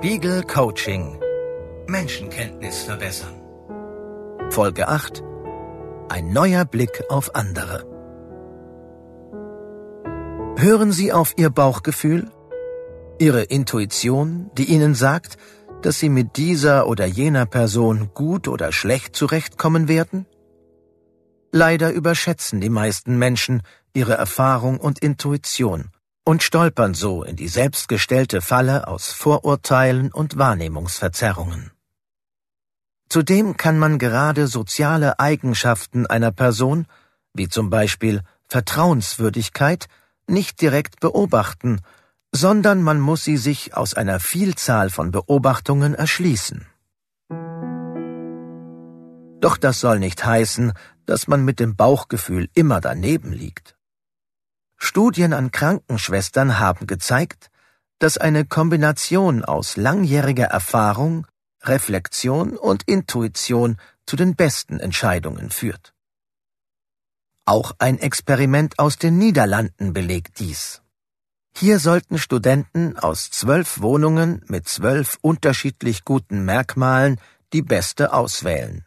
Spiegel Coaching. Menschenkenntnis verbessern. Folge 8. Ein neuer Blick auf andere. Hören Sie auf Ihr Bauchgefühl? Ihre Intuition, die Ihnen sagt, dass Sie mit dieser oder jener Person gut oder schlecht zurechtkommen werden? Leider überschätzen die meisten Menschen ihre Erfahrung und Intuition und stolpern so in die selbstgestellte Falle aus Vorurteilen und Wahrnehmungsverzerrungen. Zudem kann man gerade soziale Eigenschaften einer Person, wie zum Beispiel Vertrauenswürdigkeit, nicht direkt beobachten, sondern man muss sie sich aus einer Vielzahl von Beobachtungen erschließen. Doch das soll nicht heißen, dass man mit dem Bauchgefühl immer daneben liegt. Studien an Krankenschwestern haben gezeigt, dass eine Kombination aus langjähriger Erfahrung, Reflexion und Intuition zu den besten Entscheidungen führt. Auch ein Experiment aus den Niederlanden belegt dies. Hier sollten Studenten aus zwölf Wohnungen mit zwölf unterschiedlich guten Merkmalen die beste auswählen.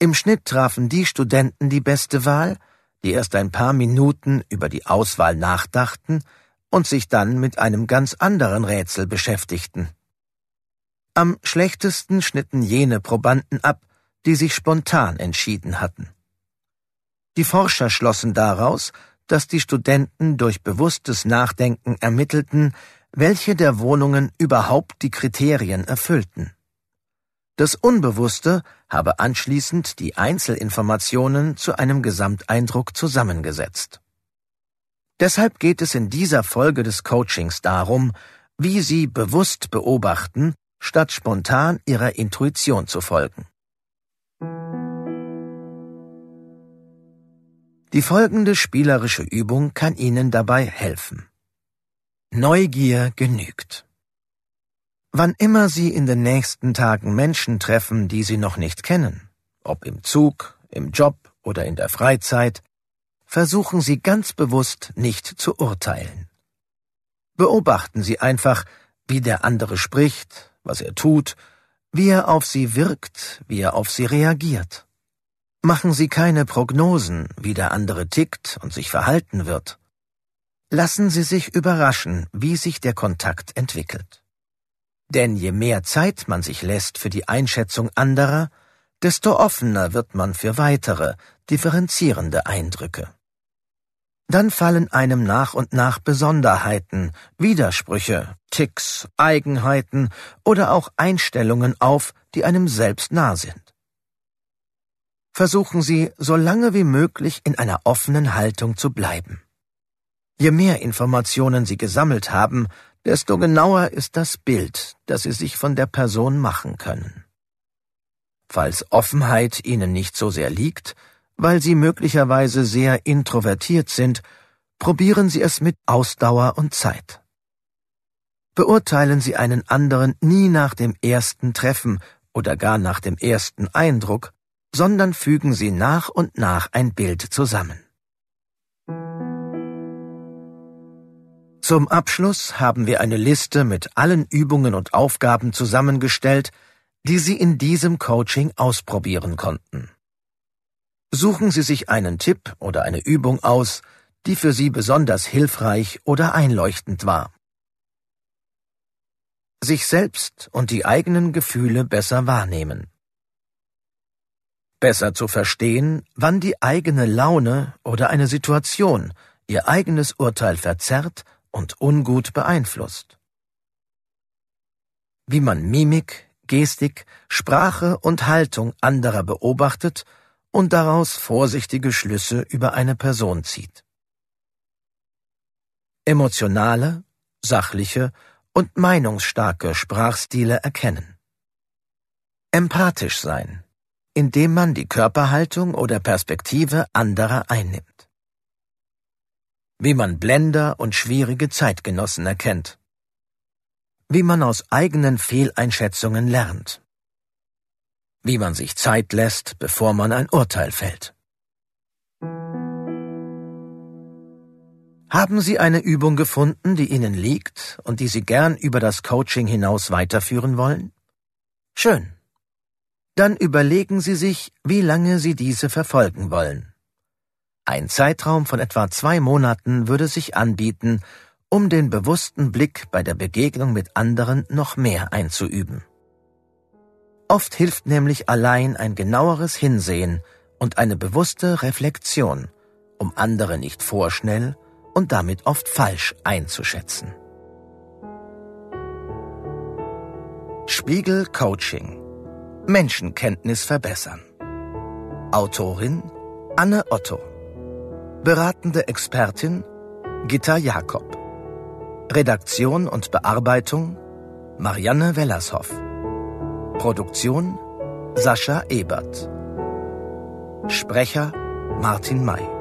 Im Schnitt trafen die Studenten die beste Wahl, die erst ein paar Minuten über die Auswahl nachdachten und sich dann mit einem ganz anderen Rätsel beschäftigten. Am schlechtesten schnitten jene Probanden ab, die sich spontan entschieden hatten. Die Forscher schlossen daraus, dass die Studenten durch bewusstes Nachdenken ermittelten, welche der Wohnungen überhaupt die Kriterien erfüllten. Das Unbewusste habe anschließend die Einzelinformationen zu einem Gesamteindruck zusammengesetzt. Deshalb geht es in dieser Folge des Coachings darum, wie Sie bewusst beobachten, statt spontan Ihrer Intuition zu folgen. Die folgende spielerische Übung kann Ihnen dabei helfen. Neugier genügt. Wann immer Sie in den nächsten Tagen Menschen treffen, die Sie noch nicht kennen, ob im Zug, im Job oder in der Freizeit, versuchen Sie ganz bewusst nicht zu urteilen. Beobachten Sie einfach, wie der andere spricht, was er tut, wie er auf Sie wirkt, wie er auf Sie reagiert. Machen Sie keine Prognosen, wie der andere tickt und sich verhalten wird. Lassen Sie sich überraschen, wie sich der Kontakt entwickelt. Denn je mehr Zeit man sich lässt für die Einschätzung anderer, desto offener wird man für weitere, differenzierende Eindrücke. Dann fallen einem nach und nach Besonderheiten, Widersprüche, Ticks, Eigenheiten oder auch Einstellungen auf, die einem selbst nah sind. Versuchen Sie, so lange wie möglich in einer offenen Haltung zu bleiben. Je mehr Informationen Sie gesammelt haben, desto genauer ist das Bild, das Sie sich von der Person machen können. Falls Offenheit Ihnen nicht so sehr liegt, weil Sie möglicherweise sehr introvertiert sind, probieren Sie es mit Ausdauer und Zeit. Beurteilen Sie einen anderen nie nach dem ersten Treffen oder gar nach dem ersten Eindruck, sondern fügen Sie nach und nach ein Bild zusammen. Zum Abschluss haben wir eine Liste mit allen Übungen und Aufgaben zusammengestellt, die Sie in diesem Coaching ausprobieren konnten. Suchen Sie sich einen Tipp oder eine Übung aus, die für Sie besonders hilfreich oder einleuchtend war. Sich selbst und die eigenen Gefühle besser wahrnehmen. Besser zu verstehen, wann die eigene Laune oder eine Situation ihr eigenes Urteil verzerrt und ungut beeinflusst. Wie man Mimik, Gestik, Sprache und Haltung anderer beobachtet und daraus vorsichtige Schlüsse über eine Person zieht. Emotionale, sachliche und meinungsstarke Sprachstile erkennen. Empathisch sein, indem man die Körperhaltung oder Perspektive anderer einnimmt wie man Blender und schwierige Zeitgenossen erkennt, wie man aus eigenen Fehleinschätzungen lernt, wie man sich Zeit lässt, bevor man ein Urteil fällt. Haben Sie eine Übung gefunden, die Ihnen liegt und die Sie gern über das Coaching hinaus weiterführen wollen? Schön. Dann überlegen Sie sich, wie lange Sie diese verfolgen wollen. Ein Zeitraum von etwa zwei Monaten würde sich anbieten, um den bewussten Blick bei der Begegnung mit anderen noch mehr einzuüben. Oft hilft nämlich allein ein genaueres Hinsehen und eine bewusste Reflexion, um andere nicht vorschnell und damit oft falsch einzuschätzen. Spiegel Coaching Menschenkenntnis verbessern. Autorin Anne Otto. Beratende Expertin Gitta Jakob. Redaktion und Bearbeitung Marianne Wellershoff. Produktion Sascha Ebert. Sprecher Martin May.